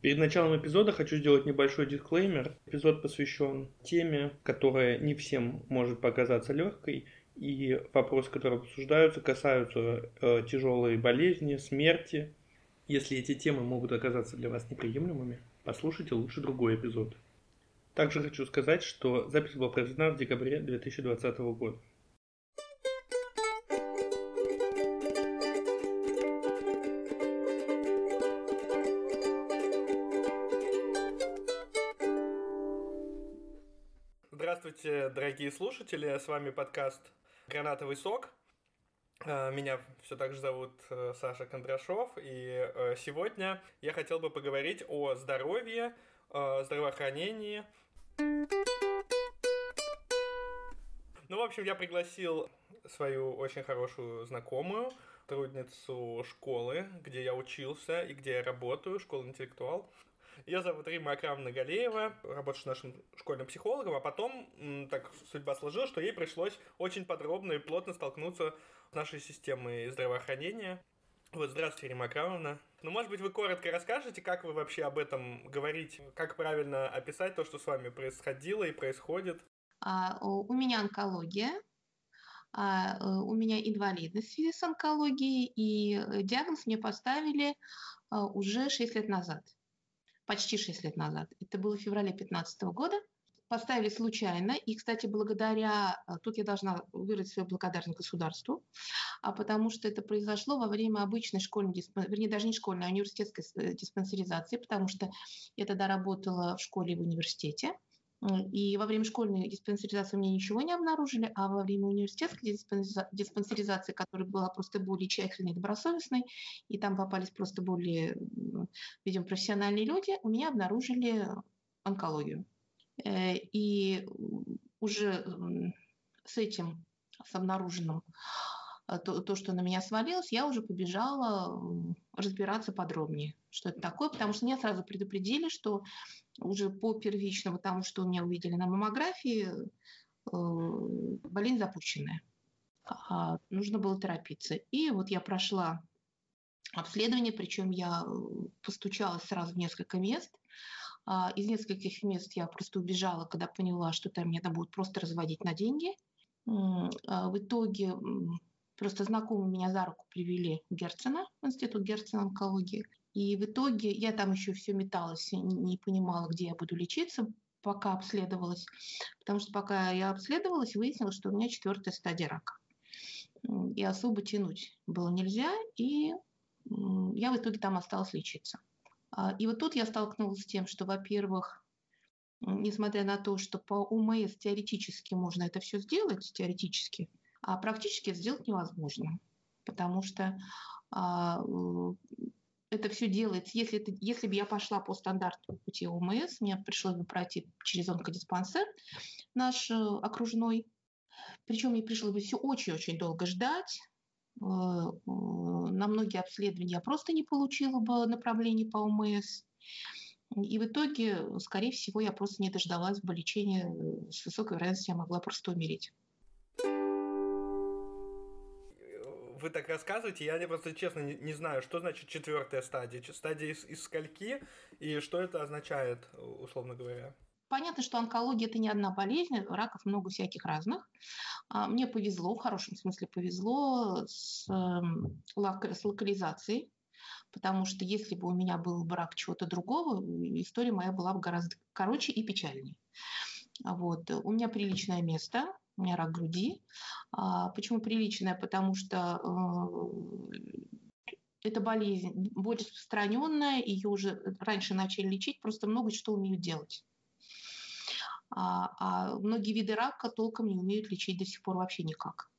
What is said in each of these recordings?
Перед началом эпизода хочу сделать небольшой дисклеймер. Эпизод посвящен теме, которая не всем может показаться легкой, и вопросы, которые обсуждаются, касаются э, тяжелой болезни, смерти. Если эти темы могут оказаться для вас неприемлемыми, послушайте лучше другой эпизод. Также хочу сказать, что запись была проведена в декабре 2020 года. Дорогие слушатели, с вами подкаст «Гранатовый сок». Э, меня все так же зовут э, Саша Кондрашов, и э, сегодня я хотел бы поговорить о здоровье, здравоохранении. Ну, в общем, я пригласил свою очень хорошую знакомую, трудницу школы, где я учился и где я работаю, школа интеллектуал. Ее зовут Рима Акрамовна Галеева, работает нашим школьным психологом, а потом так судьба сложилась, что ей пришлось очень подробно и плотно столкнуться с нашей системой здравоохранения. Вот, здравствуйте, Рима Акрамовна. Ну, может быть, вы коротко расскажете, как вы вообще об этом говорите, как правильно описать то, что с вами происходило и происходит? А, у меня онкология, а, э, у меня инвалидность в связи с онкологией, и э, диагноз мне поставили а, уже 6 лет назад почти 6 лет назад. Это было в феврале 2015 года. Поставили случайно. И, кстати, благодаря... Э, тут я должна выразить свою благодарность государству, а потому что это произошло во время обычной школьной, вернее, даже не школьной, а университетской э, диспансеризации, потому что я тогда работала в школе и в университете. И во время школьной диспансеризации мне ничего не обнаружили, а во время университетской диспансеризации, которая была просто более тщательной и добросовестной, и там попались просто более, видимо, профессиональные люди, у меня обнаружили онкологию. Э, и уже с этим, с обнаруженным э, то, то, что на меня свалилось, я уже побежала разбираться подробнее, что это такое, потому что меня сразу предупредили, что уже по первичному тому, что у меня увидели на маммографии, э, болезнь запущенная. А, нужно было торопиться. И вот я прошла обследование, причем я постучалась сразу в несколько мест. А, из нескольких мест я просто убежала, когда поняла, что там меня там будут просто разводить на деньги. А, в итоге просто знакомые меня за руку привели Герцена, в институт Герцена онкологии. И в итоге я там еще все металась, не понимала, где я буду лечиться, пока обследовалась. Потому что пока я обследовалась, выяснилось, что у меня четвертая стадия рака. И особо тянуть было нельзя, и я в итоге там осталась лечиться. А, и вот тут я столкнулась с тем, что, во-первых, несмотря на то, что по УМС теоретически можно это все сделать, теоретически, а практически сделать невозможно. Потому что а, это все делается, если, это, если бы я пошла по стандарту пути ОМС, мне пришлось бы пройти через онкодиспансер наш э, окружной, причем мне пришлось бы все очень-очень долго ждать, э, э, на многие обследования я просто не получила бы направление по ОМС. И в итоге, скорее всего, я просто не дождалась бы лечения. С высокой вероятностью я могла просто умереть. Вы так рассказываете, я просто честно не, не знаю, что значит четвертая стадия, стадия из, из скольки и что это означает, условно говоря. Понятно, что онкология – это не одна болезнь, раков много всяких разных. А, мне повезло, в хорошем смысле повезло с, эм, с локализацией, потому что если бы у меня был бы рак чего-то другого, история моя была бы гораздо короче и печальнее. Вот. У меня приличное место, у меня рак груди. А, почему приличная? Потому что э, это болезнь более распространенная, ее уже раньше начали лечить, просто много что умеют делать. А, а многие виды рака толком не умеют лечить до сих пор вообще никак.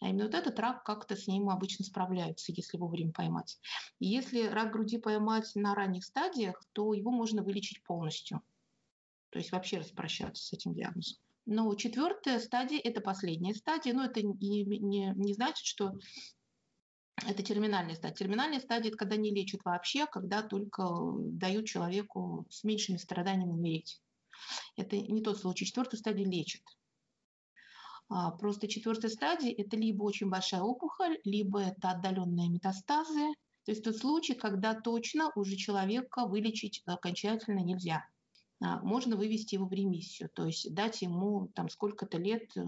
А именно вот этот рак как-то с ним обычно справляются, если вовремя поймать. И если рак груди поймать на ранних стадиях, то его можно вылечить полностью. То есть вообще распрощаться с этим диагнозом. Но четвертая стадия – это последняя стадия, но это не, не, не значит, что это терминальная стадия. Терминальная стадия – это когда не лечат вообще, а когда только дают человеку с меньшими страданиями умереть. Это не тот случай. Четвертую стадию лечат. А, просто четвертая стадия – это либо очень большая опухоль, либо это отдаленные метастазы, То есть тот случай, когда точно уже человека вылечить окончательно нельзя. А, можно вывести его в ремиссию, то есть дать ему там сколько-то лет э,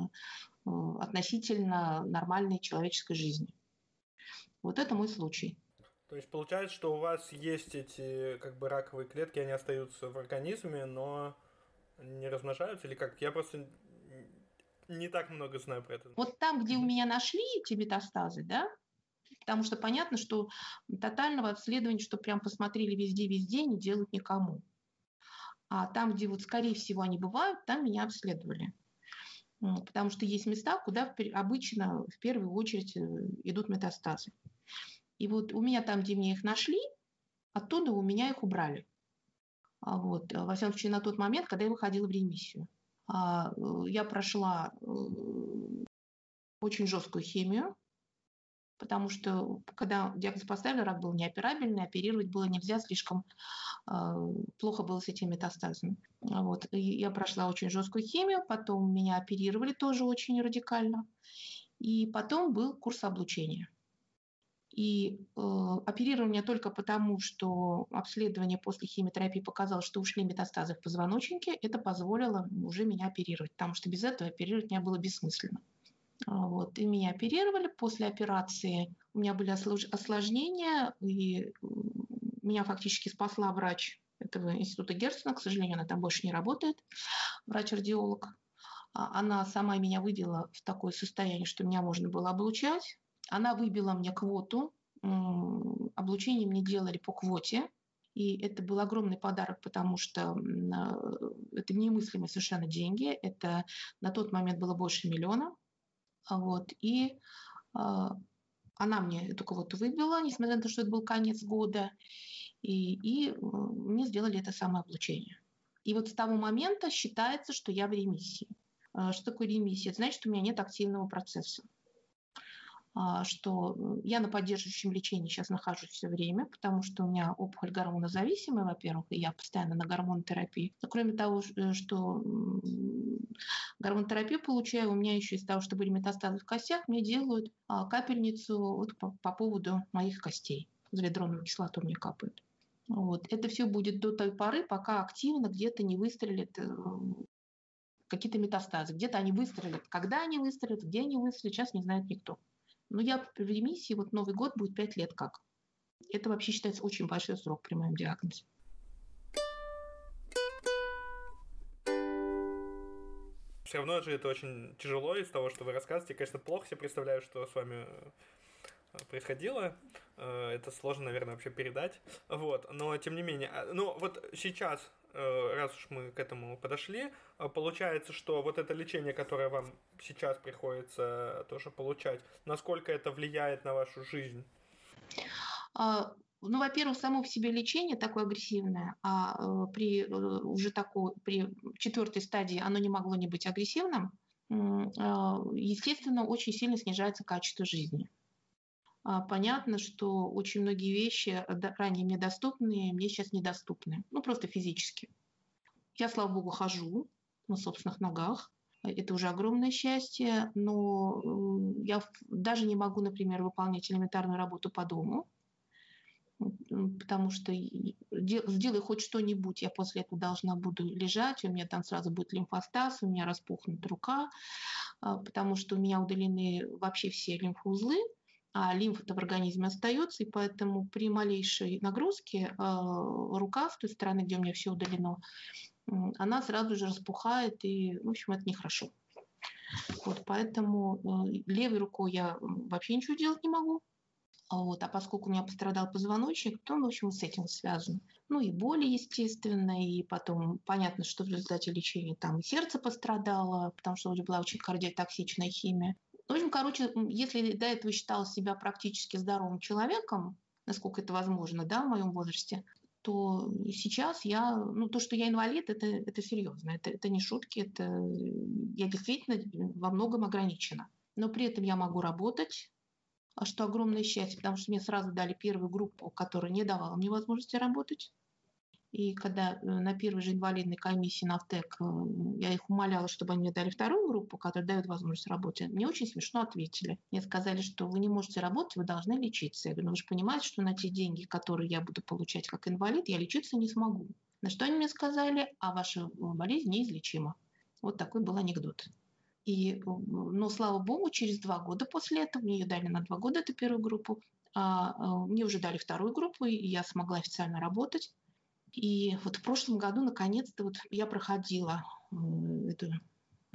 относительно нормальной человеческой жизни. Вот это мой случай. То есть получается, что у вас есть эти как бы раковые клетки, они остаются в организме, но не размножаются или как? Я просто не так много знаю про это. Вот там, где у меня нашли эти метастазы, да, потому что понятно, что тотального обследования, что прям посмотрели везде-везде, не делают никому. А там, где вот, скорее всего, они бывают, там меня обследовали. Потому что есть места, куда обычно в первую очередь э, идут метастазы. И вот у меня там, где мне их нашли, оттуда у меня их убрали. А вот, э, во всяком случае, на тот момент, когда я выходила в ремиссию. А, э, я прошла очень жесткую химию, потому что когда диагноз поставили, рак был неоперабельный, оперировать было нельзя, слишком плохо было с этими метастазами. Вот. И я прошла очень жесткую химию, потом меня оперировали тоже очень радикально, и потом был курс облучения. И э, оперирование только потому, что обследование после химиотерапии показало, что ушли метастазы в позвоночнике, это позволило уже меня оперировать, потому что без этого оперировать меня было бессмысленно. А, вот. И меня оперировали. После операции у меня были осложнения, и меня фактически спасла врач этого института Герцена. К сожалению, она там больше не работает, врач-радиолог. А, она сама меня вывела в такое состояние, что меня можно было облучать. Она выбила мне квоту, облучение мне делали по квоте, и это был огромный подарок, потому что это немыслимые совершенно деньги. Это на тот момент было больше миллиона. Вот. И а, она мне эту квоту выбила, несмотря на то, что это был конец года. И, и мне сделали это самое облучение. И вот с того момента считается, что я в ремиссии. А, что такое ремиссия? Это значит, что у меня нет активного процесса. А, что я на поддерживающем лечении сейчас нахожусь все время, потому что у меня опухоль гормонозависимая, во-первых, и я постоянно на гормонотерапии. Но кроме того, э, что гормонотерапию получаю, у меня еще из того, что были метастазы в костях, мне делают а, капельницу вот по, по поводу моих костей. Залидроновую кислоту мне капают. Вот. Это все будет до той поры, пока активно где-то не выстрелит э, какие-то метастазы. Где-то они выстрелят. Когда они выстрелят, где они выстрелят, сейчас не знает никто. Но я в ремиссии, вот Новый год будет 5 лет как. Это вообще считается очень большой срок при моем диагнозе. Все равно же это очень тяжело из того, что вы рассказываете. Конечно, плохо себе представляю, что с вами э, происходило. Э, это сложно, наверное, вообще передать. Вот. Но, тем не менее, а, ну, вот сейчас раз уж мы к этому подошли, э, получается, что вот это лечение, которое вам сейчас приходится тоже получать, насколько это влияет на вашу жизнь? А, ну, во-первых, само в себе лечение такое агрессивное, а э, при уже такой, при четвертой стадии оно не могло не быть агрессивным, естественно, очень сильно снижается качество жизни. А, понятно, что очень многие вещи э, ранее мне доступные, мне сейчас недоступны. Ну, просто физически. Я, слава богу, хожу на собственных ногах. Это уже огромное счастье, но э, я даже не могу, например, выполнять элементарную работу по дому, потому что сделай хоть что-нибудь, я после этого должна буду лежать, у меня там сразу будет лимфостаз, у меня распухнет рука, а, потому что у меня удалены вообще все лимфоузлы, а лимфа-то в организме остается, и поэтому при малейшей нагрузке э, рука с той стороны, где у меня все удалено, она сразу же распухает, и, в общем, это нехорошо. Вот, поэтому э, левой рукой я вообще ничего делать не могу. Вот, а поскольку у меня пострадал позвоночник, то, в общем, с этим связано. Ну и боли, естественно, и потом понятно, что в результате лечения там сердце пострадало, потому что была очень кардиотоксичная химия. В общем, короче, если до этого считала себя практически здоровым человеком, насколько это возможно, да, в моем возрасте, то сейчас я, ну, то, что я инвалид, это, это серьезно, это, это не шутки, это я действительно во многом ограничена. Но при этом я могу работать, а что огромное счастье, потому что мне сразу дали первую группу, которая не давала мне возможности работать. И когда э, на первой же инвалидной комиссии на ВТЭК э, я их умоляла, чтобы они мне дали вторую группу, которая дает возможность работать, мне очень смешно ответили. Мне сказали, что вы не можете работать, вы должны лечиться. Я говорю, ну вы же понимаете, что на те деньги, которые я буду получать как инвалид, я лечиться не смогу. На что они мне сказали, а ваша болезнь неизлечима. Вот такой был анекдот. И, но, слава богу, через два года после этого, мне ее дали на два года, эту первую группу, а, а, мне уже дали вторую группу, и я смогла официально работать. И вот в прошлом году, наконец-то, вот я проходила эту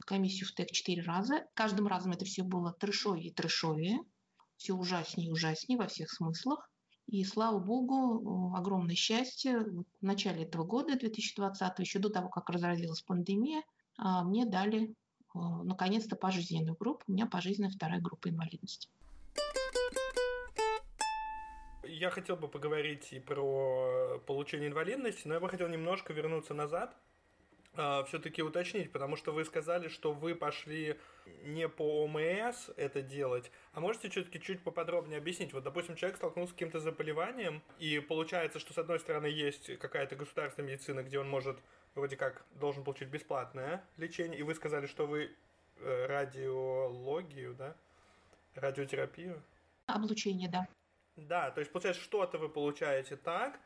комиссию в ТЭК четыре раза. Каждым разом это все было трешовее и трешовее. Все ужаснее и ужаснее во всех смыслах. И слава богу, огромное счастье, в начале этого года, 2020, еще до того, как разразилась пандемия, а, мне дали наконец-то пожизненную группу. У меня пожизненная вторая группа инвалидности я хотел бы поговорить и про получение инвалидности, но я бы хотел немножко вернуться назад, а, все-таки уточнить, потому что вы сказали, что вы пошли не по ОМС это делать, а можете все-таки чуть поподробнее объяснить? Вот, допустим, человек столкнулся с каким-то заболеванием, и получается, что с одной стороны есть какая-то государственная медицина, где он может вроде как должен получить бесплатное лечение, и вы сказали, что вы э, радиологию, да? Радиотерапию? Облучение, да. Да, то есть, получается, что-то вы получаете так,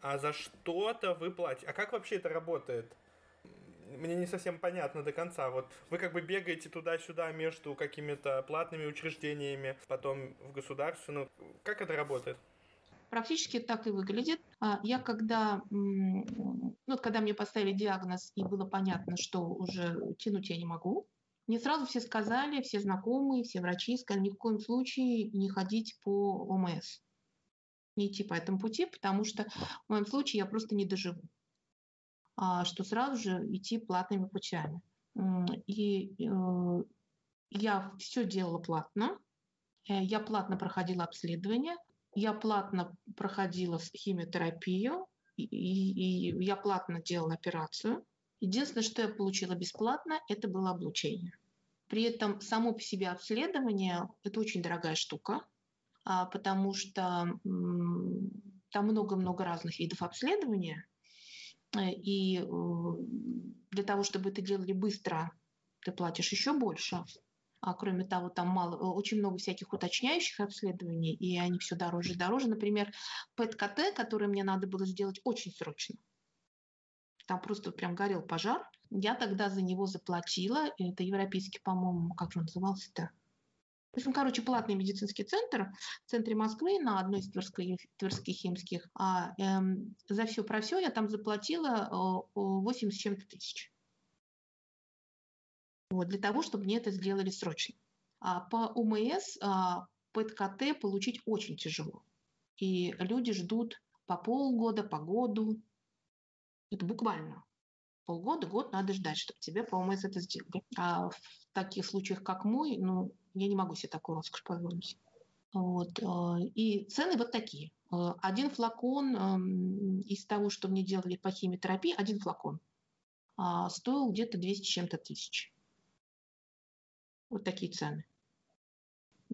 а за что-то вы платите. А как вообще это работает? Мне не совсем понятно до конца. Вот вы как бы бегаете туда-сюда между какими-то платными учреждениями, потом в государственную. Как это работает? Практически так и выглядит. А я когда, ну, когда мне поставили диагноз и было понятно, что уже тянуть я не могу, мне сразу все сказали, все знакомые, все врачи сказали, ни в коем случае не ходить по ОМС, не идти по этому пути, потому что в моем случае я просто не доживу, а, что сразу же идти платными путями. И э, я все делала платно, э, я платно проходила обследование, я платно проходила химиотерапию, и, и, и я платно делала операцию. Единственное, что я получила бесплатно, это было облучение. При этом само по себе обследование – это очень дорогая штука, а, потому что там много-много разных видов обследования, э, и для того, чтобы это делали быстро, ты платишь еще больше. А кроме того, там мало, очень много всяких уточняющих обследований, и они все дороже и дороже. Например, ПЭТ-КТ, который мне надо было сделать очень срочно – там просто прям горел пожар. Я тогда за него заплатила. Это европейский, по-моему, как же он назывался-то? В общем, короче, платный медицинский центр в центре Москвы на одной из Тверской, Тверских химских. А эм, за все про все я там заплатила 8 с чем-то тысяч. Вот, для того, чтобы мне это сделали срочно. А по УМС а, ПЭТ-КТ получить очень тяжело. И люди ждут по полгода, по году. Это буквально полгода, год надо ждать, чтобы тебе по ОМС это сделали. А в таких случаях, как мой, ну, я не могу себе такую роскошь позволить. Вот. Э, и цены вот такие. Э, один флакон из того, что мне делали по химиотерапии, один флакон а, стоил где-то 200 чем-то тысяч. Вот такие цены.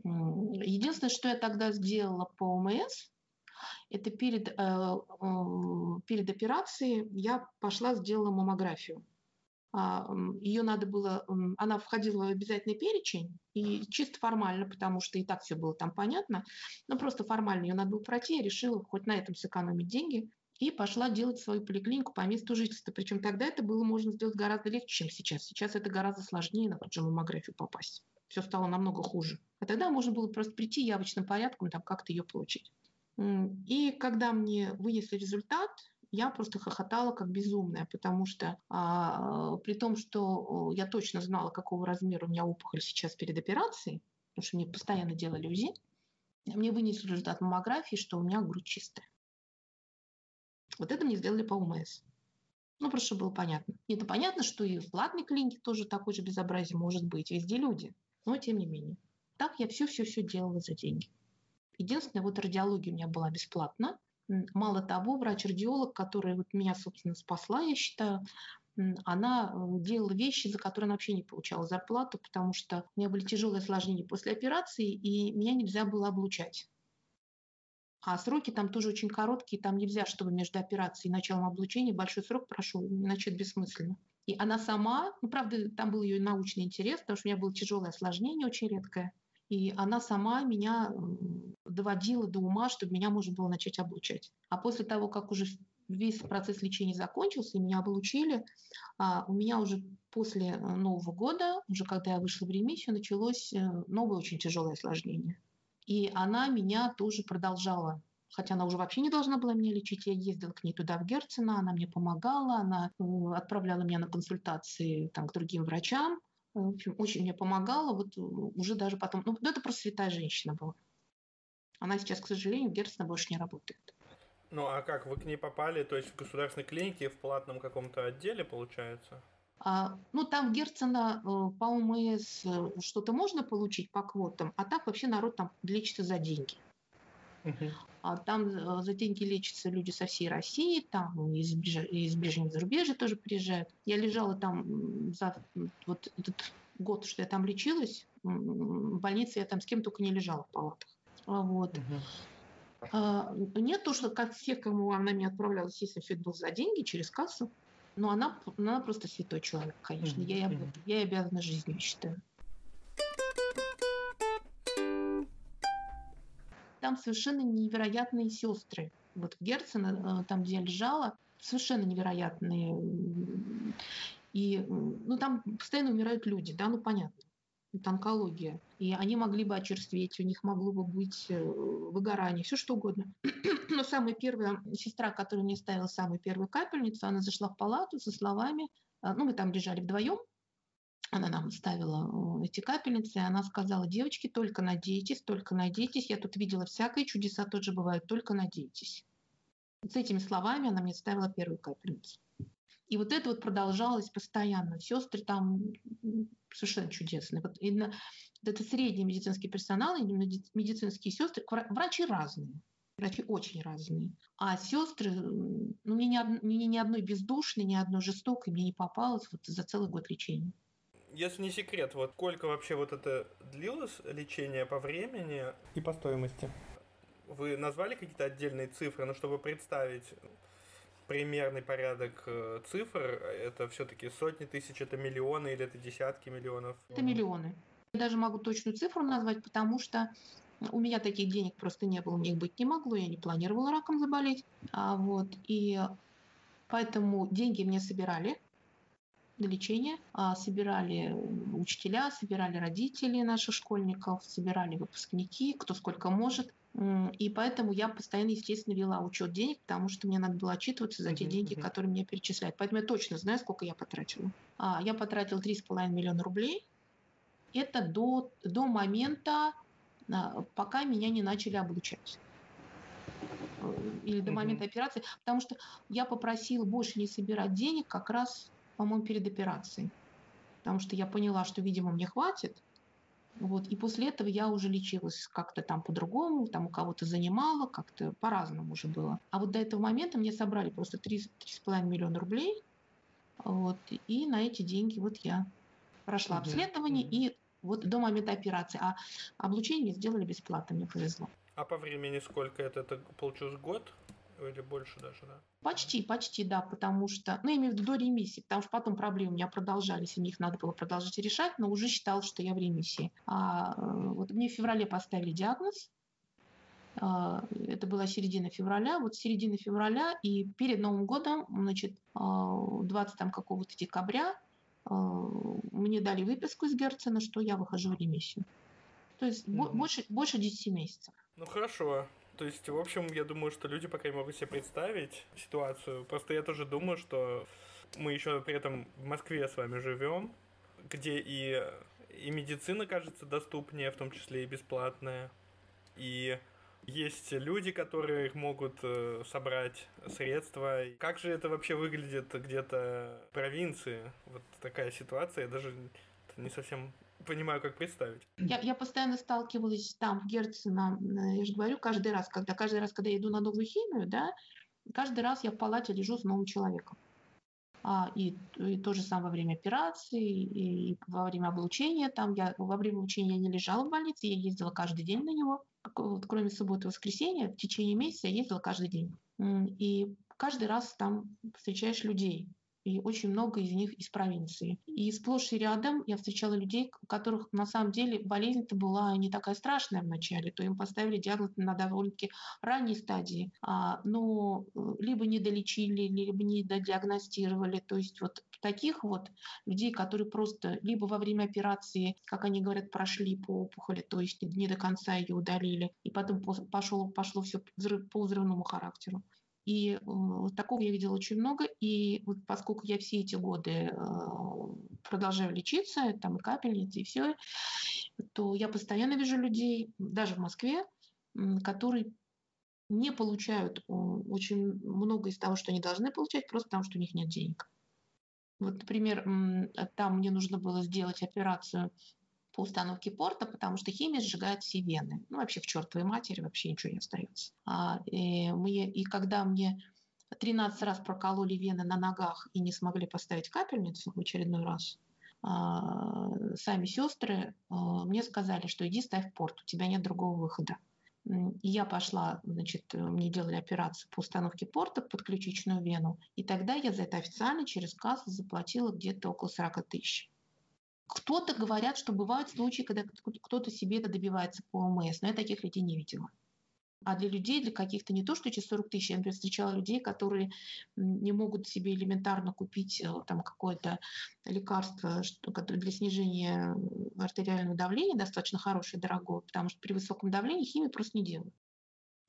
Единственное, что я тогда сделала по ОМС, это перед, э, перед операцией я пошла, сделала маммографию. А, Ее надо было, она входила в обязательный перечень, и чисто формально, потому что и так все было там понятно, но просто формально ее надо было пройти, я решила хоть на этом сэкономить деньги, и пошла делать свою поликлинику по месту жительства. Причем тогда это было можно сделать гораздо легче, чем сейчас. Сейчас это гораздо сложнее на ту же маммографию попасть. Все стало намного хуже. А тогда можно было просто прийти явочным порядком, там как-то ее получить. И когда мне вынесли результат, я просто хохотала как безумная, потому что а, при том, что я точно знала, какого размера у меня опухоль сейчас перед операцией, потому что мне постоянно делали УЗИ, мне вынесли результат маммографии, что у меня грудь чистая. Вот это мне сделали по УМС. Ну, просто было понятно. И это понятно, что и в платной клинике тоже такое же безобразие может быть. Везде люди. Но тем не менее. Так я все-все-все делала за деньги. Единственное, вот радиология у меня была бесплатна. Мало того, врач-радиолог, которая вот меня, собственно, спасла, я считаю, она э, делала вещи, за которые она вообще не получала зарплату, потому что у меня были тяжелые осложнения после операции, и меня нельзя было облучать. А сроки там тоже очень короткие, там нельзя, чтобы между операцией и началом облучения большой срок прошел, иначе это бессмысленно. И она сама, ну, правда, там был ее научный интерес, потому что у меня было тяжелое осложнение, очень редкое. И она сама меня доводила до ума, чтобы меня можно было начать облучать. А после того, как уже весь процесс лечения закончился, и меня облучили, а, у меня уже после э, Нового года, уже когда я вышла в ремиссию, началось э, новое очень тяжелое осложнение. И она меня тоже продолжала хотя она уже вообще не должна была меня лечить. Я ездила к ней туда, в Герцена, она мне помогала, она э, отправляла меня на консультации там, к другим врачам. В общем, очень мне помогала. Вот уже даже потом... Ну, это просто святая женщина была. Она сейчас, к сожалению, в Герцена больше не работает. Ну а как, вы к ней попали, то есть в государственной клинике, в платном каком-то отделе, получается? А, ну, там в Герцена э, по ОМС э, что-то можно получить по квотам, а так вообще народ там лечится за деньги. Uh-huh. А там э, за деньги лечатся люди со всей России, там из, из ближнего зарубежья тоже приезжают. Я лежала там за вот этот год, что я там лечилась, в больнице я там с кем только не лежала в палатах. Вот. Uh-huh. А, нет, то, что как всех, кому она меня отправляла, естественно, все это было за деньги, через кассу. Но она, она просто святой человек, конечно. Mm-hmm. Я, я ей обязана жизнью, считаю. Там совершенно невероятные сестры. Вот Герцена, э, там, где я лежала, совершенно невероятные. И ну, там постоянно умирают люди, да, ну понятно это онкология. И они могли бы очерстветь, у них могло бы быть э, выгорание, все что угодно. Но самая первая сестра, которая мне ставила самую первую капельницу, она зашла в палату со словами, э, ну мы там лежали вдвоем, она нам ставила эти капельницы, и она сказала, девочки, только надейтесь, только надейтесь, я тут видела всякое, чудеса тоже бывают, только надейтесь. С этими словами она мне ставила первую капельницу. И вот это вот продолжалось постоянно. Сестры там совершенно чудесные. Вот именно это средний медицинский персонал, именно медицинские сестры, врачи разные. Врачи очень разные. А сестры, ну, мне ни, мне ни одной бездушной, ни одной жестокой мне не попалось вот за целый год лечения. Если не секрет, вот сколько вообще вот это длилось лечение по времени и по стоимости? Вы назвали какие-то отдельные цифры, но чтобы представить примерный порядок э, цифр, это все-таки сотни тысяч, это миллионы или это десятки миллионов? Это миллионы. Я даже могу точную цифру назвать, потому что у меня таких денег просто не было, у них быть не могло, я не планировала раком заболеть. А вот, и поэтому деньги мне собирали на лечение, а собирали учителя, собирали родители наших школьников, собирали выпускники, кто сколько может. И поэтому я постоянно, естественно, вела учет денег, потому что мне надо было отчитываться за те деньги, которые мне перечисляют. Поэтому я точно знаю, сколько я потратила. А, я потратила 3,5 миллиона рублей. Это до, до момента, а, пока меня не начали облучать. Или до момента операции. Потому что я попросила больше не собирать денег как раз, по-моему, перед операцией. Потому что я поняла, что, видимо, мне хватит. Вот. И после этого я уже лечилась как-то там по-другому, там у кого-то занимала, как-то по-разному уже было. А вот до этого момента мне собрали просто 3,5 миллиона рублей, вот, и на эти деньги вот я прошла mm обследование, и вот до момента операции. А облучение мне сделали бесплатно, мне повезло. А по времени сколько это? Это получилось год? Или больше даже, да? Почти, почти, да, потому что, ну, я имею в виду до ремиссии, потому что потом проблемы у меня продолжались, и мне их надо было продолжить решать, но уже считал, что я в ремиссии. А э, вот мне в феврале поставили диагноз, а, это была середина февраля, вот середина февраля, и перед Новым годом, значит, 20 а, там какого-то декабря а, мне дали выписку из Герцена, что я выхожу в ремиссию. То есть mm-hmm. больше, больше 10 месяцев. Ну хорошо. То есть, в общем, я думаю, что люди пока не могут себе представить ситуацию. Просто я тоже думаю, что мы еще при этом в Москве с вами живем, где и, и медицина кажется доступнее, в том числе и бесплатная. И есть люди, которые могут э, собрать средства. Как же это вообще выглядит где-то в провинции? Вот такая ситуация, я даже не совсем понимаю, как представить. Я, я постоянно сталкивалась там, в Герцена, я же говорю, каждый раз, когда каждый раз, когда я иду на новую химию, да, каждый раз я в палате лежу с новым человеком. А, и, и то же самое во время операции, и, и во время облучения. Там я во время облучения я не лежала в больнице, я ездила каждый день на него. Вот, кроме субботы и воскресенья, в течение месяца я ездила каждый день. И каждый раз там встречаешь людей и очень много из них из провинции. И сплошь и рядом я встречала людей, у которых на самом деле болезнь-то была не такая страшная вначале, то им поставили диагноз на довольно-таки ранней стадии, а, но э, либо не долечили, либо не додиагностировали. То есть вот таких вот людей, которые просто либо во время операции, как они говорят, прошли по опухоли, то есть не до конца ее удалили, и потом пошло, пошло все по взрывному характеру. И э, такого я видела очень много. И вот поскольку я все эти годы э, продолжаю лечиться, там и капельницы, и все, то я постоянно вижу людей, даже в Москве, которые не получают очень много из того, что они должны получать, просто потому что у них нет денег. Вот, например, там мне нужно было сделать операцию по установке порта, потому что химия сжигает все вены. Ну, вообще в чертовой матери вообще ничего не остается. А, и, мне, и когда мне 13 раз прокололи вены на ногах и не смогли поставить капельницу в очередной раз, а, сами сестры а, мне сказали, что иди ставь порт, у тебя нет другого выхода. И я пошла, значит, мне делали операцию по установке порта под ключичную вену, и тогда я за это официально через кассу заплатила где-то около 40 тысяч. Кто-то говорят, что бывают случаи, когда кто-то себе это добивается по ОМС, но я таких людей не видела. А для людей, для каких-то не то, что эти 40 тысяч, я, например, встречала людей, которые не могут себе элементарно купить э, там какое-то лекарство что, для снижения артериального давления, достаточно хорошее, дорогое, потому что при высоком давлении химию просто не делают.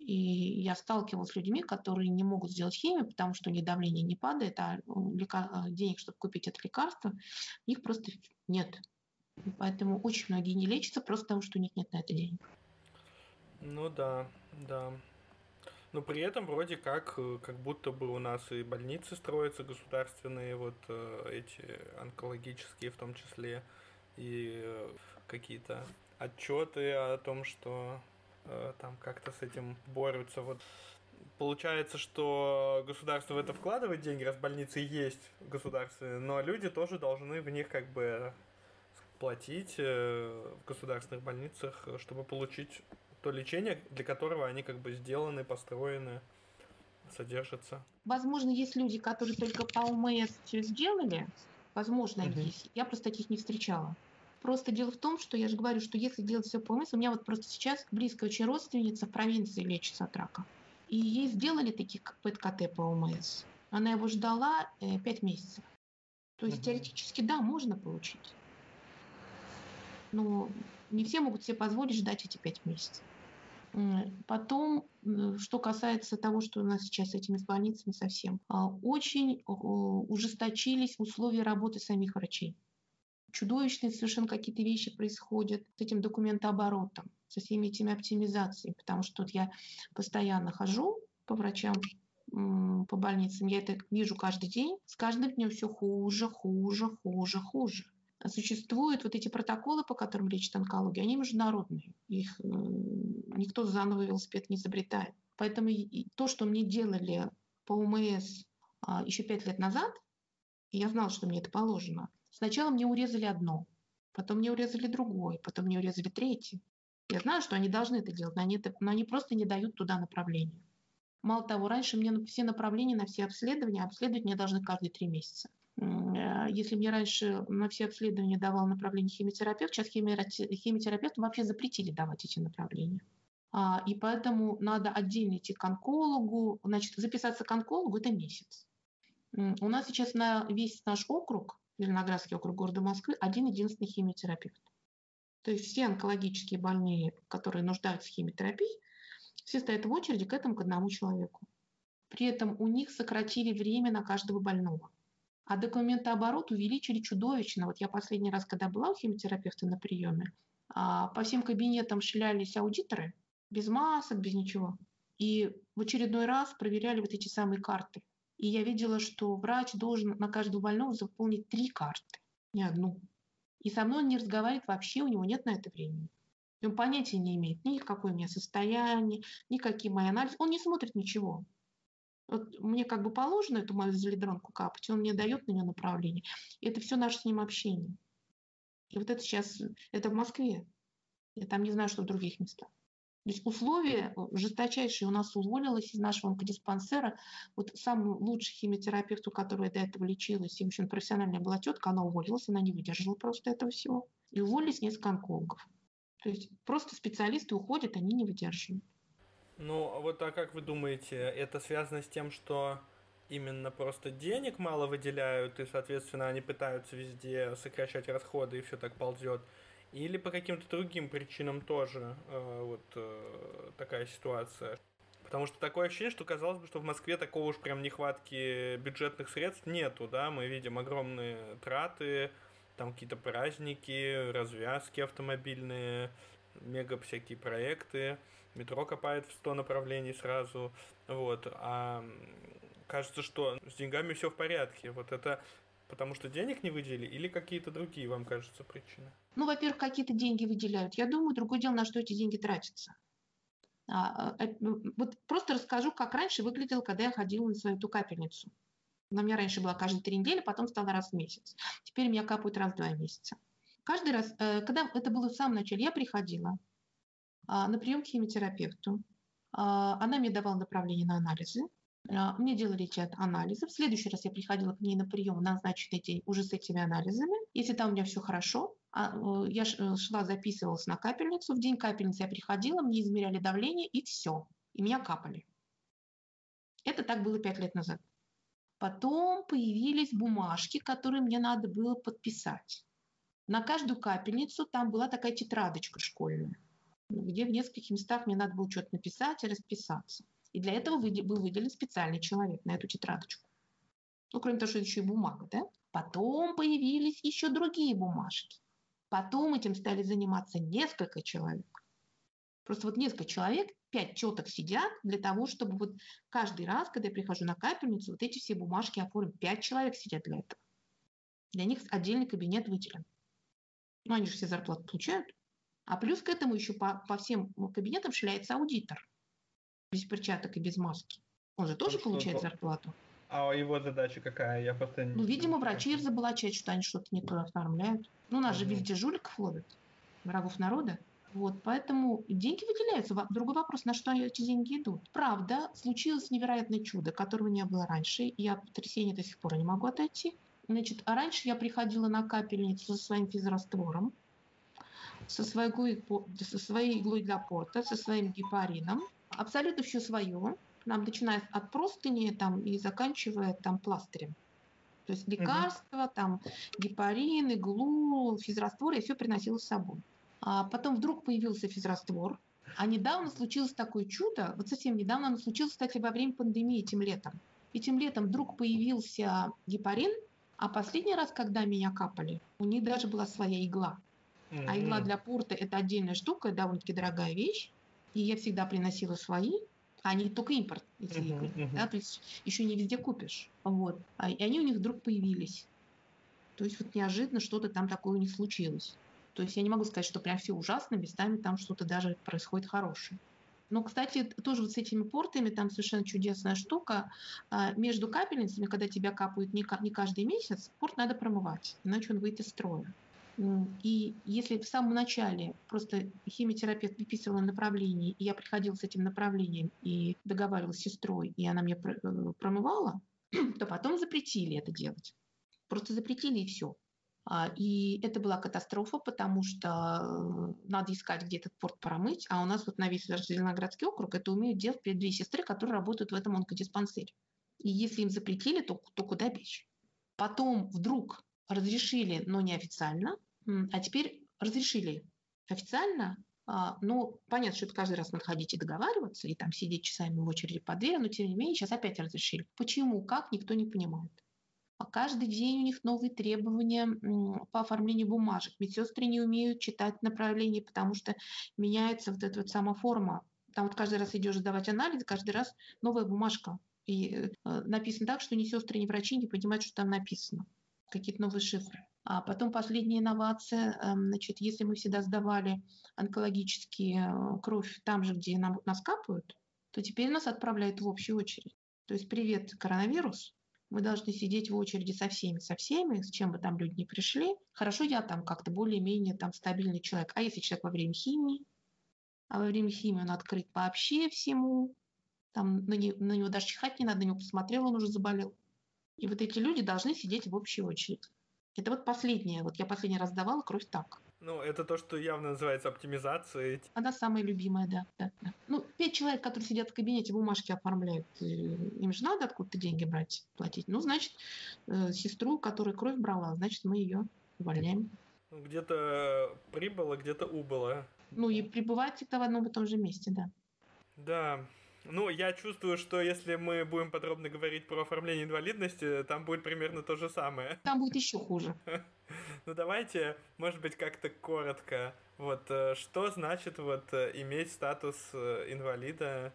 И я сталкивалась с людьми, которые не могут сделать химию, потому что у них давление не падает, а денег, чтобы купить это лекарство, у них просто нет. поэтому очень многие не лечатся просто потому, что у них нет на это денег. Ну да, да. Но при этом вроде как, как будто бы у нас и больницы строятся государственные, вот э, эти онкологические в том числе, и э, какие-то отчеты о том, что Э, там как-то с этим борются. Вот получается, что государство в это вкладывает деньги, раз больницы есть государственные, но люди тоже должны в них как бы платить э, в государственных больницах, чтобы получить то лечение, для которого они как бы сделаны, построены, содержатся. Возможно, есть люди, которые только по ОМС все сделали. Возможно, угу. есть. Я просто таких не встречала. Просто дело в том, что я же говорю, что если делать все по мысли, у меня вот просто сейчас близкая очень родственница в провинции лечится от рака. И ей сделали такие ПЭТ-КТ по ОМС. Она его ждала э, 5 месяцев. То есть теоретически, да, можно получить. Но не все могут себе позволить ждать эти 5 месяцев. Потом, что касается того, что у нас сейчас с этими больницами совсем, а, очень ужесточились условия работы самих врачей чудовищные совершенно какие-то вещи происходят с этим документооборотом, со всеми этими оптимизациями, потому что тут я постоянно хожу по врачам, по больницам, я это вижу каждый день, с каждым днем все хуже, хуже, хуже, хуже. Существуют вот эти протоколы, по которым лечат онкологию, они международные, их никто заново велосипед не изобретает. Поэтому то, что мне делали по ОМС а, еще пять лет назад, я знала, что мне это положено, Сначала мне урезали одно, потом мне урезали другое, потом мне урезали третье. Я знаю, что они должны это делать, но они, это, но они просто не дают туда направления. Мало того, раньше мне все направления на все обследования, обследовать мне должны каждые три месяца. Э, если мне раньше на все обследования давал направление химиотерапевт, сейчас химиотерапевту вообще запретили давать эти направления. А, и поэтому надо отдельно идти к онкологу. Значит, записаться к онкологу – это месяц. У нас сейчас на весь наш округ Зеленоградский округ города Москвы, один единственный химиотерапевт. То есть все онкологические больные, которые нуждаются в химиотерапии, все стоят в очереди к этому к одному человеку. При этом у них сократили время на каждого больного. А документооборот увеличили чудовищно. Вот я последний раз, когда была у химиотерапевта на приеме, а, по всем кабинетам шлялись аудиторы, без масок, без ничего. И в очередной раз проверяли вот эти самые карты. И я видела, что врач должен на каждого больного заполнить три карты, не одну. И со мной он не разговаривает вообще, у него нет на это времени. Он понятия не имеет ни какое у меня состояние, ни какие мои анализы. Он не смотрит ничего. Вот мне как бы положено эту мою залидронку капать, он мне дает на нее направление. И это все наше с ним общение. И вот это сейчас, это в Москве. Я там не знаю, что в других местах. То есть условия жесточайшие. У нас уволилась из нашего онкодиспансера вот самый лучший химиотерапевт, у которого я до этого лечилась, и, в общем, профессиональная была тетка, она уволилась, она не выдержала просто этого всего. И уволились несколько онкологов. То есть просто специалисты уходят, они не выдерживают. Ну, а вот а как вы думаете, это связано с тем, что именно просто денег мало выделяют, и, соответственно, они пытаются везде сокращать расходы, и все так ползет? Или по каким-то другим причинам тоже э, вот э, такая ситуация? Потому что такое ощущение, что казалось бы, что в Москве такого уж прям нехватки бюджетных средств нету, да, мы видим огромные траты, там какие-то праздники, развязки автомобильные, мега всякие проекты, метро копает в 100 направлений сразу, вот, а кажется, что с деньгами все в порядке, вот это потому что денег не выделили или какие-то другие, вам кажется, причины? Ну, во-первых, какие-то деньги выделяют. Я думаю, другое дело, на что эти деньги тратятся. А, а, ну, вот просто расскажу, как раньше выглядело, когда я ходила на свою ту капельницу. Она у меня раньше была каждые три недели, потом стала раз в месяц. Теперь меня капают раз в два месяца. Каждый раз, э, когда это было в самом начале, я приходила а, на прием к химиотерапевту. Она мне давала направление на анализы. Мне делали ряд анализов. В следующий раз я приходила к ней на прием на назначенный день уже с этими анализами. Если там у меня все хорошо, э, я э, шла, записывалась на капельницу. В день капельницы я приходила, мне измеряли давление и все. И меня капали. Это так было пять лет назад. Потом появились бумажки, которые мне надо было подписать. На каждую капельницу там была такая тетрадочка школьная, где в нескольких местах мне надо было что-то написать и расписаться. И для этого был выделен специальный человек на эту тетрадочку. Ну, кроме того, что еще и бумага, да? Потом появились еще другие бумажки. Потом этим стали заниматься несколько человек. Просто вот несколько человек, пять четок сидят для того, чтобы вот каждый раз, когда я прихожу на капельницу, вот эти все бумажки оформить. Пять человек сидят для этого. Для них отдельный кабинет выделен. Ну, они же все зарплату получают. А плюс к этому еще по, по всем кабинетам шляется аудитор. Без перчаток и без маски. Он же тоже ну, получает что, зарплату. А его задача какая? Я просто не... Ну, видимо, врачи разоблачают, что они что-то не то оформляют. Ну, нас же везде жуликов ловят, врагов народа. Вот, поэтому деньги выделяются. Другой вопрос, на что эти деньги идут. Правда, случилось невероятное чудо, которого не было раньше. Я от потрясения до сих пор не могу отойти. Значит, а раньше я приходила на капельницу со своим физраствором, со своей, со своей иглой для порта, со своим гепарином. Абсолютно все свое. Нам начиная от простыни там, и заканчивая там пластырем. То есть лекарства, угу. там гепарин, иглу, физраствор, я все приносила с собой. А потом вдруг появился физраствор, а недавно случилось такое чудо, вот совсем недавно оно случилось, кстати, во время пандемии этим летом. Этим летом вдруг появился гепарин, а последний раз, когда меня капали, у них даже была своя игла. Mm-hmm. А игла для порта – это отдельная штука, довольно-таки дорогая вещь. И я всегда приносила свои, а не только импорт эти uh-huh, иглы. Uh-huh. Да, то есть еще не везде купишь. Вот. А, и они у них вдруг появились. То есть вот неожиданно что-то там такое у них случилось. То есть я не могу сказать, что прям все ужасно, местами там что-то даже происходит хорошее. Но, кстати, тоже вот с этими портами там совершенно чудесная штука. А, между капельницами, когда тебя капают не каждый месяц, порт надо промывать, иначе он выйдет из строя. И если в самом начале просто химиотерапевт выписывала направление, и я приходила с этим направлением и договаривалась с сестрой, и она мне э, промывала, то потом запретили это делать. Просто запретили и все. А, и это была катастрофа, потому что э, надо искать, где этот порт промыть, а у нас вот на весь Зеленоградский округ это умеют делать две сестры, которые работают в этом онкодиспансере. И если им запретили, то, то куда бечь? Потом вдруг разрешили, но неофициально, а теперь разрешили официально, а, ну, понятно, что это каждый раз надо ходить и договариваться, и там сидеть часами в очереди по двери, но тем не менее сейчас опять разрешили. Почему, как, никто не понимает. А каждый день у них новые требования по оформлению бумажек. Медсестры не умеют читать направление, потому что меняется вот эта вот сама форма. Там вот каждый раз идешь сдавать анализ, каждый раз новая бумажка. И э, написано так, что ни сестры, ни врачи не понимают, что там написано. Какие-то новые шифры. А потом последняя инновация, эм, значит, если мы всегда сдавали онкологические э, кровь там же, где нам, нас капают, то теперь нас отправляют в общую очередь. То есть привет, коронавирус, мы должны сидеть в очереди со всеми, со всеми, с чем бы там люди не пришли. Хорошо, я там как-то более-менее там стабильный человек. А если человек во время химии, а во время химии он открыт вообще всему, там на, не, на него даже чихать не надо, на него посмотрел, он уже заболел. И вот эти люди должны сидеть в общей очереди. Это вот последнее. Вот я последний раз давала кровь так. Ну, это то, что явно называется оптимизацией. Она самая любимая, да. да, да. Ну, пять человек, которые сидят в кабинете, бумажки оформляют. Э, им же надо откуда-то деньги брать, платить. Ну, значит, э, сестру, которая кровь брала, значит, мы ее увольняем. Ну, где-то прибыло, где-то убыло. Ну, и пребывать всегда в одном и том же месте, да. Да, ну, я чувствую, что если мы будем подробно говорить про оформление инвалидности, там будет примерно то же самое. Там будет еще хуже. Ну, давайте, может быть, как-то коротко. Вот, э, что значит вот э, иметь статус э, инвалида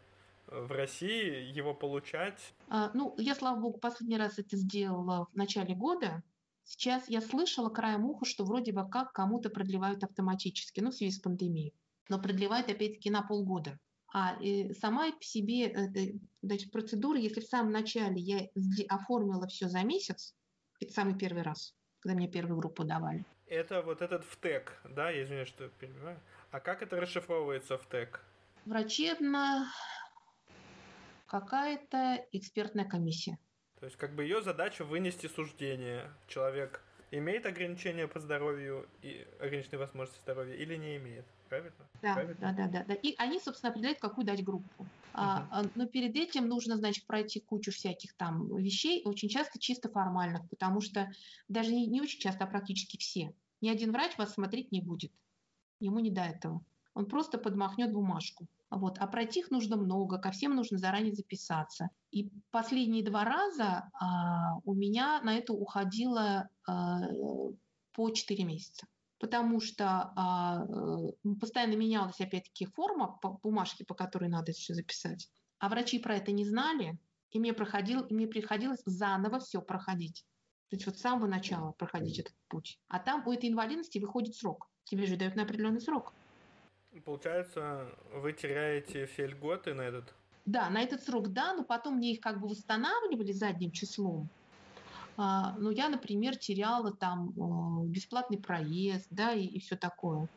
в России, его получать? А, ну, я, слава богу, последний раз это сделала в начале года. Сейчас я слышала краем уха, что вроде бы как кому-то продлевают автоматически, ну, в связи с пандемией. Но продлевают, опять-таки, на полгода. А и сама по себе эта значит, процедура, если в самом начале я оформила все за месяц, самый первый раз, когда мне первую группу давали. Это вот этот ВТЭК, да, я извиняюсь, что перебиваю. А как это расшифровывается ВТЭК? Врачебно какая-то экспертная комиссия. То есть как бы ее задача вынести суждение. Человек имеет ограничения по здоровью и ограниченные возможности здоровья или не имеет? Правильно? Да, Правильно? да, да, да, да. И они, собственно, определяют, какую дать группу. Uh-huh. А, но перед этим нужно, значит, пройти кучу всяких там вещей, очень часто чисто формальных, потому что даже не, не очень часто, а практически все. Ни один врач вас смотреть не будет. Ему не до этого. Он просто подмахнет бумажку. Вот. А пройти их нужно много, ко всем нужно заранее записаться. И последние два раза а, у меня на это уходило а, по 4 месяца потому что а, э, постоянно менялась опять-таки форма по бумажки, по которой надо все записать. А врачи про это не знали, и мне, проходил, и мне приходилось заново все проходить. То есть вот с самого начала проходить этот путь. А там у этой инвалидности выходит срок. Тебе же дают на определенный срок. Получается, вы теряете все льготы на этот? Да, на этот срок, да, но потом мне их как бы восстанавливали задним числом. А, ну, я, например, теряла там э, бесплатный проезд, да, и, и все такое.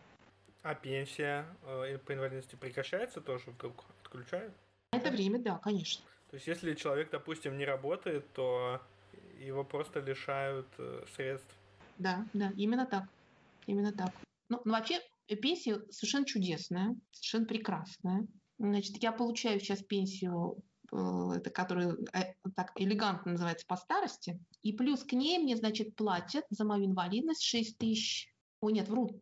А пенсия э, по инвалидности прекращается тоже вдруг? Отключают? Это время, да, конечно. То есть, если человек, допустим, не работает, то его просто лишают э, средств. Да, да, именно так. Именно так. Ну, ну, вообще, пенсия совершенно чудесная, совершенно прекрасная. Значит, я получаю сейчас пенсию Э, это который э, так элегантно называется по старости. И плюс к ней мне, значит, платят за мою инвалидность 6 тысяч. Ой, нет, вру.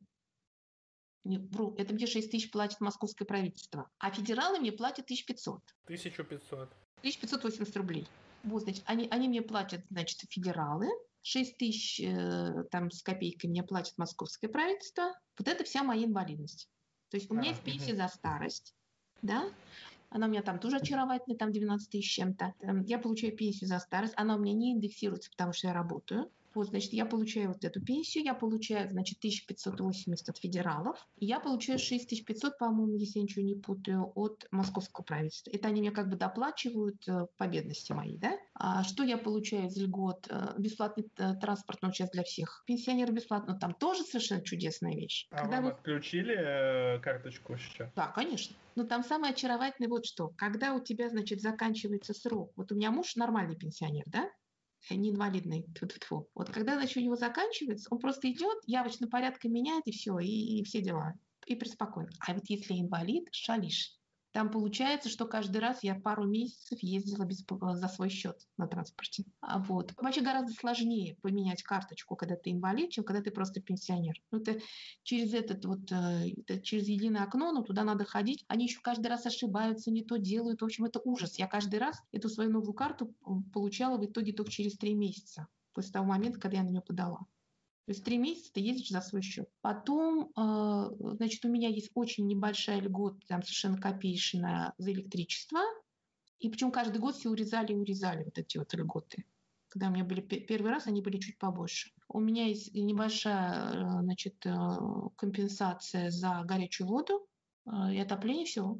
Не, вру. Это мне 6 тысяч платит московское правительство. А федералы мне платят 1500. 1500. 1580 рублей. Вот, значит, они, они мне платят, значит, федералы. 6 тысяч э, там с копейкой мне платит московское правительство. Вот это вся моя инвалидность. То есть у меня а, есть пенсия угу. за старость, да, она у меня там тоже очаровательная, там 12 тысяч чем-то. Эм, я получаю пенсию за старость, она у меня не индексируется, потому что я работаю. Вот, значит, я получаю вот эту пенсию, я получаю, значит, 1580 от федералов, и я получаю 6500, по-моему, если я ничего не путаю, от московского правительства. Это они мне как бы доплачивают э, по бедности моей, да? А что я получаю из льгот? Э, бесплатный э, транспорт, ну, сейчас для всех. Пенсионеры бесплатно, там тоже совершенно чудесная вещь. А Когда вам вы... отключили карточку сейчас? Да, конечно. Но там самое очаровательное вот что. Когда у тебя, значит, заканчивается срок. Вот у меня муж нормальный пенсионер, да? не инвалидный. Тьфу -тьфу -тьфу. Вот когда значит, у него заканчивается, он просто идет, явочно порядка меняет и все, и, и все дела. И преспокойно. А вот если инвалид, шалишь. Там получается, что каждый раз я пару месяцев ездила без, за свой счет на транспорте. А вот. Вообще гораздо сложнее поменять карточку, когда ты инвалид, чем когда ты просто пенсионер. Ну, это через этот вот, э, это через единое окно, но ну, туда надо ходить. Они еще каждый раз ошибаются, не то делают. В общем, это ужас. Я каждый раз эту свою новую карту получала в итоге только через три месяца после того момента, когда я на нее подала. То есть три месяца ты ездишь за свой счет. Потом, а, значит, у меня есть очень небольшая льгота, там совершенно копеечная за электричество. И причем каждый год все урезали и урезали вот эти вот льготы. Когда у меня были первый раз, они были чуть побольше. У меня есть небольшая значит, э, компенсация за горячую воду э, и отопление, все.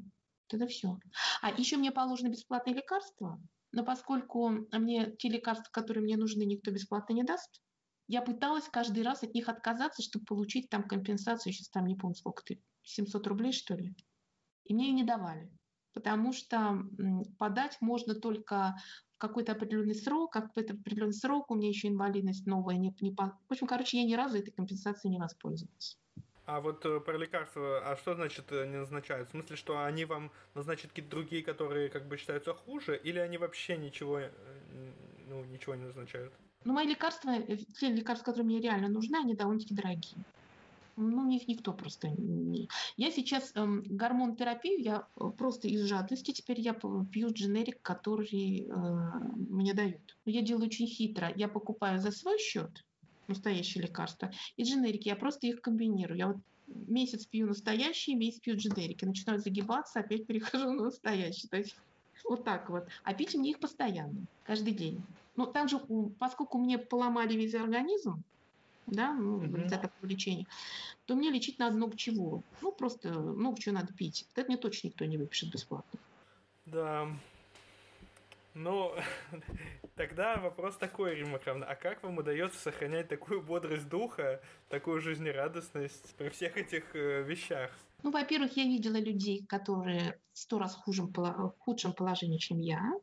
Это все. А еще мне положено бесплатные лекарства но поскольку мне те лекарства, которые мне нужны, никто бесплатно не даст, я пыталась каждый раз от них отказаться, чтобы получить там компенсацию, сейчас там не помню сколько ты, 700 рублей что ли. И мне ее не давали, потому что подать можно только в какой-то определенный срок, а какой-то определенный срок, у меня еще инвалидность новая. Не, не по... В общем, короче, я ни разу этой компенсацией не воспользовалась. А вот э, про лекарства, а что значит э, не назначают? В смысле, что они вам назначат какие-то другие, которые как бы считаются хуже, или они вообще ничего, э, ну, ничего не назначают? Ну, мои лекарства, те лекарства, которые мне реально нужны, они довольно-таки дорогие. Ну, них никто просто не... Я сейчас эм, гормон-терапию, я просто из жадности, теперь я пью дженерик, который э, мне дают. Я делаю очень хитро. Я покупаю за свой счет, настоящие лекарства. И дженерики, я просто их комбинирую. Я вот месяц пью настоящие, месяц пью дженерики. Начинаю загибаться, опять перехожу на настоящие. То есть вот так вот. А пить мне их постоянно, каждый день. Но также, поскольку мне поломали весь организм, да, ну, mm-hmm. за такое лечение, то мне лечить надо много чего. Ну, просто много чего надо пить. Это мне точно никто не выпишет бесплатно. Да, ну, тогда вопрос такой, Рима Кравна, а как вам удается сохранять такую бодрость духа, такую жизнерадостность при всех этих э, вещах? Ну, во-первых, я видела людей, которые в сто раз хужем, в худшем положении, чем я.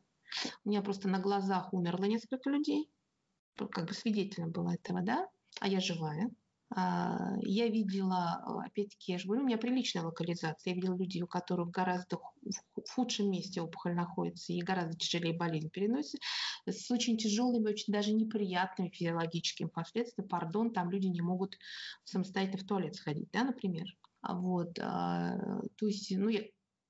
У меня просто на глазах умерло несколько людей. Как бы свидетелем было этого, да? А я живая. А, я видела, опять-таки, я же говорю, у меня приличная локализация. Я видела людей, у которых гораздо в худшем месте опухоль находится и гораздо тяжелее болезнь переносится, с очень тяжелыми, очень даже неприятными физиологическими последствиями. Пардон, там люди не могут самостоятельно в туалет сходить, да, например. А вот, а, то есть, ну, я,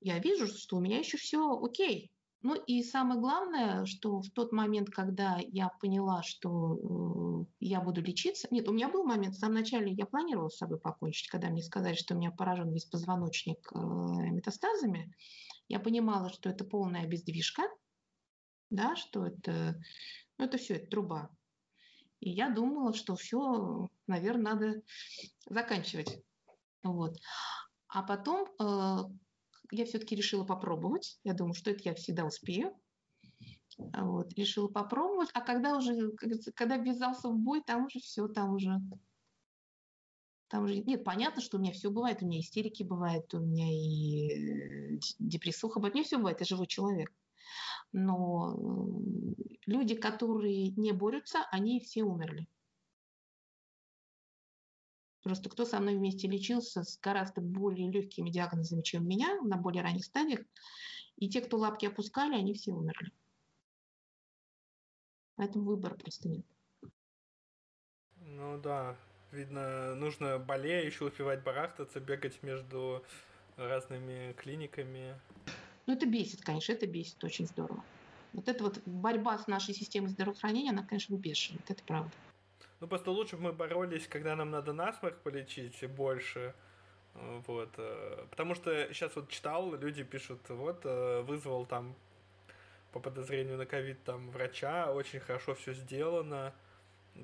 я вижу, что у меня еще все окей, ну и самое главное, что в тот момент, когда я поняла, что э, я буду лечиться, нет, у меня был момент, в самом начале я планировала с собой покончить, когда мне сказали, что у меня поражен весь позвоночник э, метастазами, я понимала, что это полная бездвижка, да, что это, ну это все, это труба. И я думала, что все, наверное, надо заканчивать. Вот. А потом э, я все-таки решила попробовать. Я думаю, что это я всегда успею. Вот, решила попробовать. А когда уже, когда ввязался в бой, там уже все, там уже там уже нет, понятно, что у меня все бывает, у меня истерики бывают, у меня и э, депрессуха бывает, у меня все бывает, я живой человек. Но люди, которые не борются, они все умерли. Просто кто со мной вместе лечился с гораздо более легкими диагнозами, чем меня, на более ранних стадиях, и те, кто лапки опускали, они все умерли. Поэтому выбора просто нет. Ну да, видно, нужно болея еще успевать барахтаться, бегать между разными клиниками. Ну это бесит, конечно, это бесит очень здорово. Вот эта вот борьба с нашей системой здравоохранения, она, конечно, выбешивает, это правда. Ну, просто лучше бы мы боролись, когда нам надо насморк полечить больше. Вот. Э, потому что сейчас вот читал, люди пишут, вот, э, вызвал там по подозрению на ковид там врача, очень хорошо все сделано,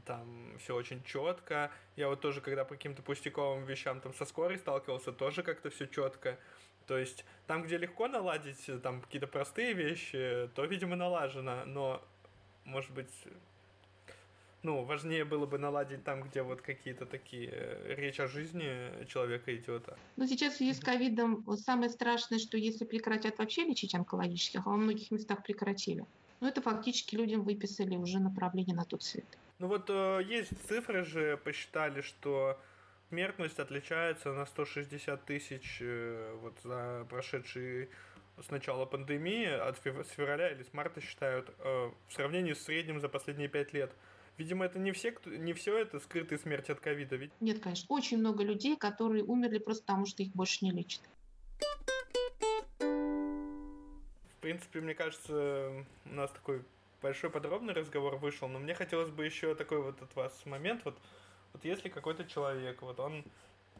там все очень четко. Я вот тоже, когда по каким-то пустяковым вещам там со скорой сталкивался, тоже как-то все четко. То есть там, где легко наладить э, там какие-то простые вещи, то, видимо, налажено, но, может быть, ну, важнее было бы наладить там, где вот какие-то такие э, речь о жизни человека идет. Ну, сейчас в связи с ковидом самое страшное, что если прекратят вообще лечить онкологических, а во многих местах прекратили, ну, это фактически людям выписали уже направление на тот свет. Ну, вот э, есть цифры же, посчитали, что смертность отличается на 160 тысяч э, вот за прошедший с начала пандемии, от февраля или с марта считают, в сравнении с средним за последние 5 лет. Видимо, это не все, кто, не все это скрытые смерти от ковида. Ведь... Нет, конечно. Очень много людей, которые умерли просто потому, что их больше не лечат. В принципе, мне кажется, у нас такой большой подробный разговор вышел, но мне хотелось бы еще такой вот от вас момент, вот, вот если какой-то человек, вот он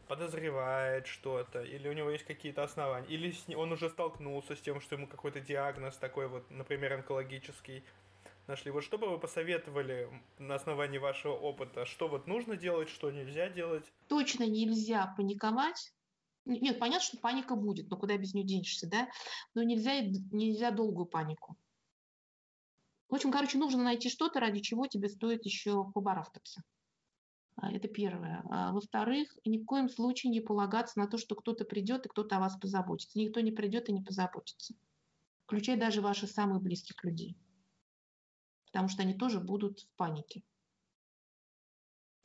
подозревает что-то, или у него есть какие-то основания, или он уже столкнулся с тем, что ему какой-то диагноз такой вот, например, онкологический, нашли. Вот что бы вы посоветовали на основании вашего опыта? Что вот нужно делать, что нельзя делать? Точно нельзя паниковать. Нет, понятно, что паника будет, но куда без нее денешься, да? Но нельзя, нельзя долгую панику. В общем, короче, нужно найти что-то, ради чего тебе стоит еще побарахтаться. А, это первое. А, во-вторых, ни в коем случае не полагаться на то, что кто-то придет и кто-то о вас позаботится. Никто не придет и не позаботится. Включая даже ваших самых близких людей. Потому что они тоже будут в панике.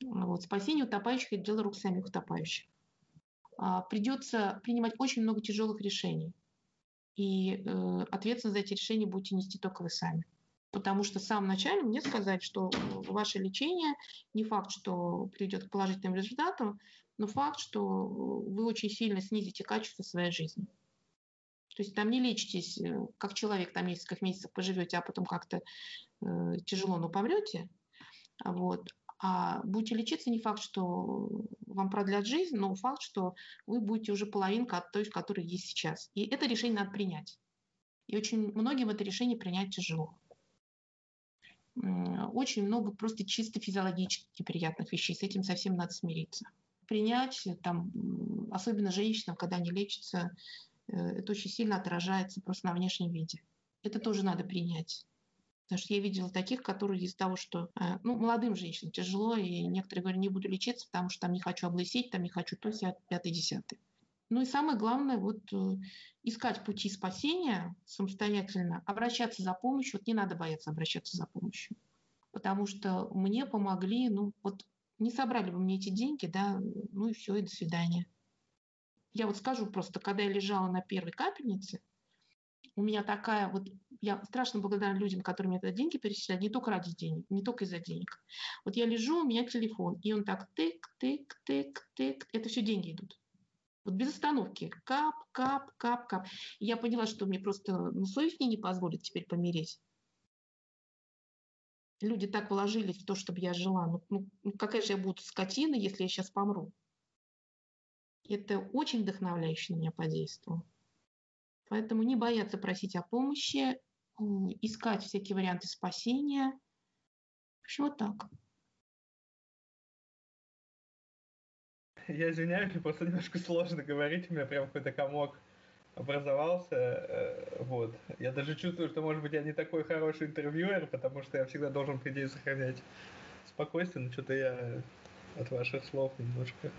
Вот. Спасение утопающих – это дело рук самих утопающих. А, придется принимать очень много тяжелых решений. И э, ответственность за эти решения будете нести только вы сами. Потому что в самом начале мне сказать, что ваше лечение не факт, что приведет к положительным результатам, но факт, что вы очень сильно снизите качество своей жизни. То есть там не лечитесь, э, как человек, там несколько месяцев поживете, а потом как-то э, тяжело, но помрете. Вот. А будете лечиться, не факт, что вам продлят жизнь, но факт, что вы будете уже половинка от той, которая есть сейчас. И это решение надо принять. И очень многим это решение принять тяжело. Очень много просто чисто физиологически неприятных вещей. С этим совсем надо смириться. Принять, там, особенно женщинам, когда они лечатся, это очень сильно отражается просто на внешнем виде. Это тоже надо принять. Потому что я видела таких, которые из-за того, что э, ну, молодым женщинам тяжело, и некоторые говорят, не буду лечиться, потому что там не хочу облысеть, там не хочу то, пятый, десятый. Ну и самое главное, вот э, искать пути спасения самостоятельно, обращаться за помощью. Вот не надо бояться обращаться за помощью. Потому что мне помогли, ну вот не собрали бы мне эти деньги, да, ну и все, и до свидания. Я вот скажу просто, когда я лежала на первой капельнице, у меня такая вот, я страшно благодарна людям, которые мне тогда деньги перечисляют, не только ради денег, не только из-за денег. Вот я лежу, у меня телефон, и он так тык, тык, тык, тык, это все деньги идут. Вот без остановки. Кап, кап, кап, кап. И я поняла, что мне просто ну, совесть мне не позволит теперь помереть. Люди так вложились в то, чтобы я жила. Ну, ну, ну какая же я буду скотина, если я сейчас помру? Это очень вдохновляюще на меня подействовало. Поэтому не бояться просить о помощи, искать всякие варианты спасения. В общем, вот так. Я извиняюсь, мне просто немножко сложно говорить, у меня прям какой-то комок образовался. Э, вот. Я даже чувствую, что, может быть, я не такой хороший интервьюер, потому что я всегда должен, по идее, сохранять спокойствие, но что-то я от ваших слов немножко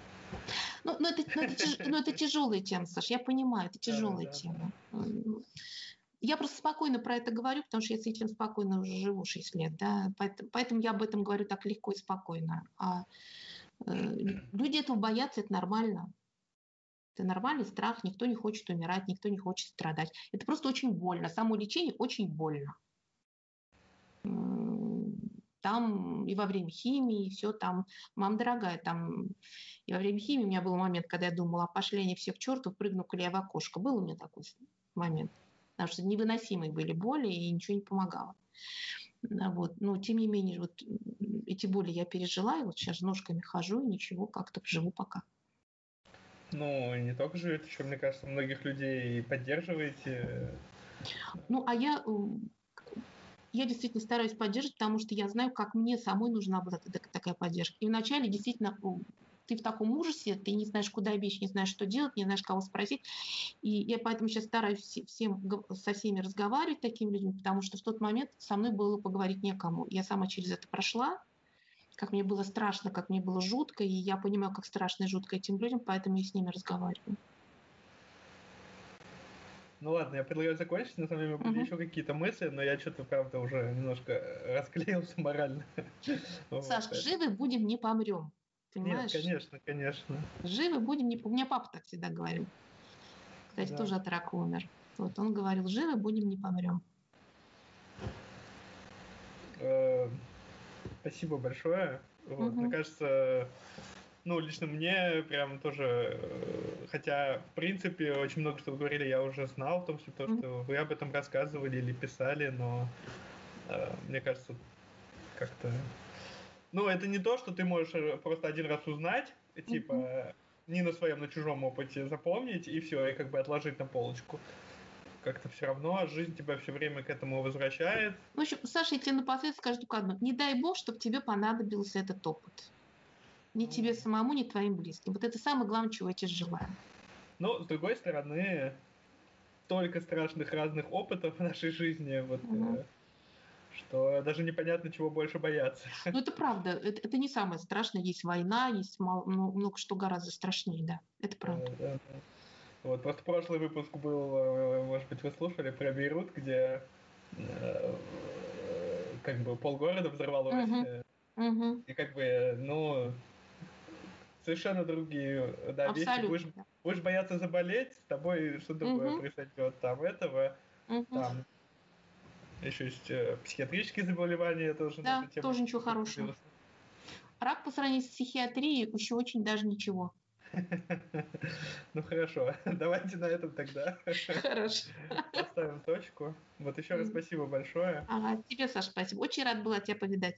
ну, ну, это, ну, это, тяж, ну, это тяжелая тема, Саш, я понимаю, это тяжелая да, тема. Да. Я просто спокойно про это говорю, потому что я с этим спокойно уже живу 6 лет, да, поэтому, поэтому я об этом говорю так легко и спокойно. А э, люди этого боятся, это нормально. Это нормальный страх, никто не хочет умирать, никто не хочет страдать. Это просто очень больно. Само лечение очень больно там и во время химии, и все там, мам дорогая, там и во время химии у меня был момент, когда я думала, а пошли они все к черту, прыгну-ка я в окошко. Был у меня такой момент, потому что невыносимые были боли, и ничего не помогало. Вот. Но тем не менее, вот эти боли я пережила, и вот сейчас ножками хожу, и ничего, как-то живу пока. Ну, не только живете, еще, мне кажется, многих людей поддерживаете. Ну, а я я действительно стараюсь поддерживать, потому что я знаю, как мне самой нужна была такая поддержка. И вначале действительно ты в таком ужасе, ты не знаешь, куда бечь, не знаешь, что делать, не знаешь, кого спросить. И я поэтому сейчас стараюсь всем, со всеми разговаривать такими людьми, потому что в тот момент со мной было поговорить некому. Я сама через это прошла, как мне было страшно, как мне было жутко, и я понимаю, как страшно и жутко этим людям, поэтому я с ними разговариваю. Ну ладно, я предлагаю закончить, на самом деле были uh-huh. еще какие-то мысли, но я что-то, правда, уже немножко расклеился морально. Саш, живы будем, не помрем. Понимаешь? Нет, конечно, конечно. Живы будем, не... У меня папа так всегда говорил. Кстати, да. тоже от рака умер. Вот он говорил, живы будем, не помрем. Э, спасибо большое. Вот, угу. Мне кажется, ну, лично мне прям тоже, э, хотя, в принципе, очень много что вы говорили, я уже знал, в том числе, то, что вы об этом рассказывали или писали, но э, мне кажется, как-то... Ну, это не то, что ты можешь э, просто один раз узнать, типа, mm-hmm. не на своем, на чужом опыте запомнить, и все, и как бы отложить на полочку как-то все равно жизнь тебя все время к этому возвращает. В общем, Саша, я тебе напоследок скажу только одно. Не дай бог, чтобы тебе понадобился этот опыт ни тебе самому, ни твоим близким. Вот это самое главное, чего я тебе желаю. Но, с другой стороны, столько страшных разных опытов в нашей жизни, вот, угу. что даже непонятно, чего больше бояться. Ну, это правда. Это, это не самое страшное. Есть война, есть мало, много что гораздо страшнее, да. Это правда. Да, да, да. Вот, просто прошлый выпуск был, э, может быть, вы слушали, про Бейрут, где э, как бы полгорода взорвалось. Uh-huh. Uh-huh. И как бы, ну, совершенно другие да, вещи. Будешь, будешь бояться заболеть, с тобой что-то другое uh-huh. произойдет. Там этого, uh-huh. там еще есть э, психиатрические заболевания тоже. Да, тоже ничего хорошего. Рак по сравнению с психиатрией еще очень даже ничего. Ну хорошо, давайте на этом тогда. Хорошо. Поставим точку. Вот еще раз спасибо большое. Ага, тебе, Саша, спасибо. Очень рад была тебя повидать.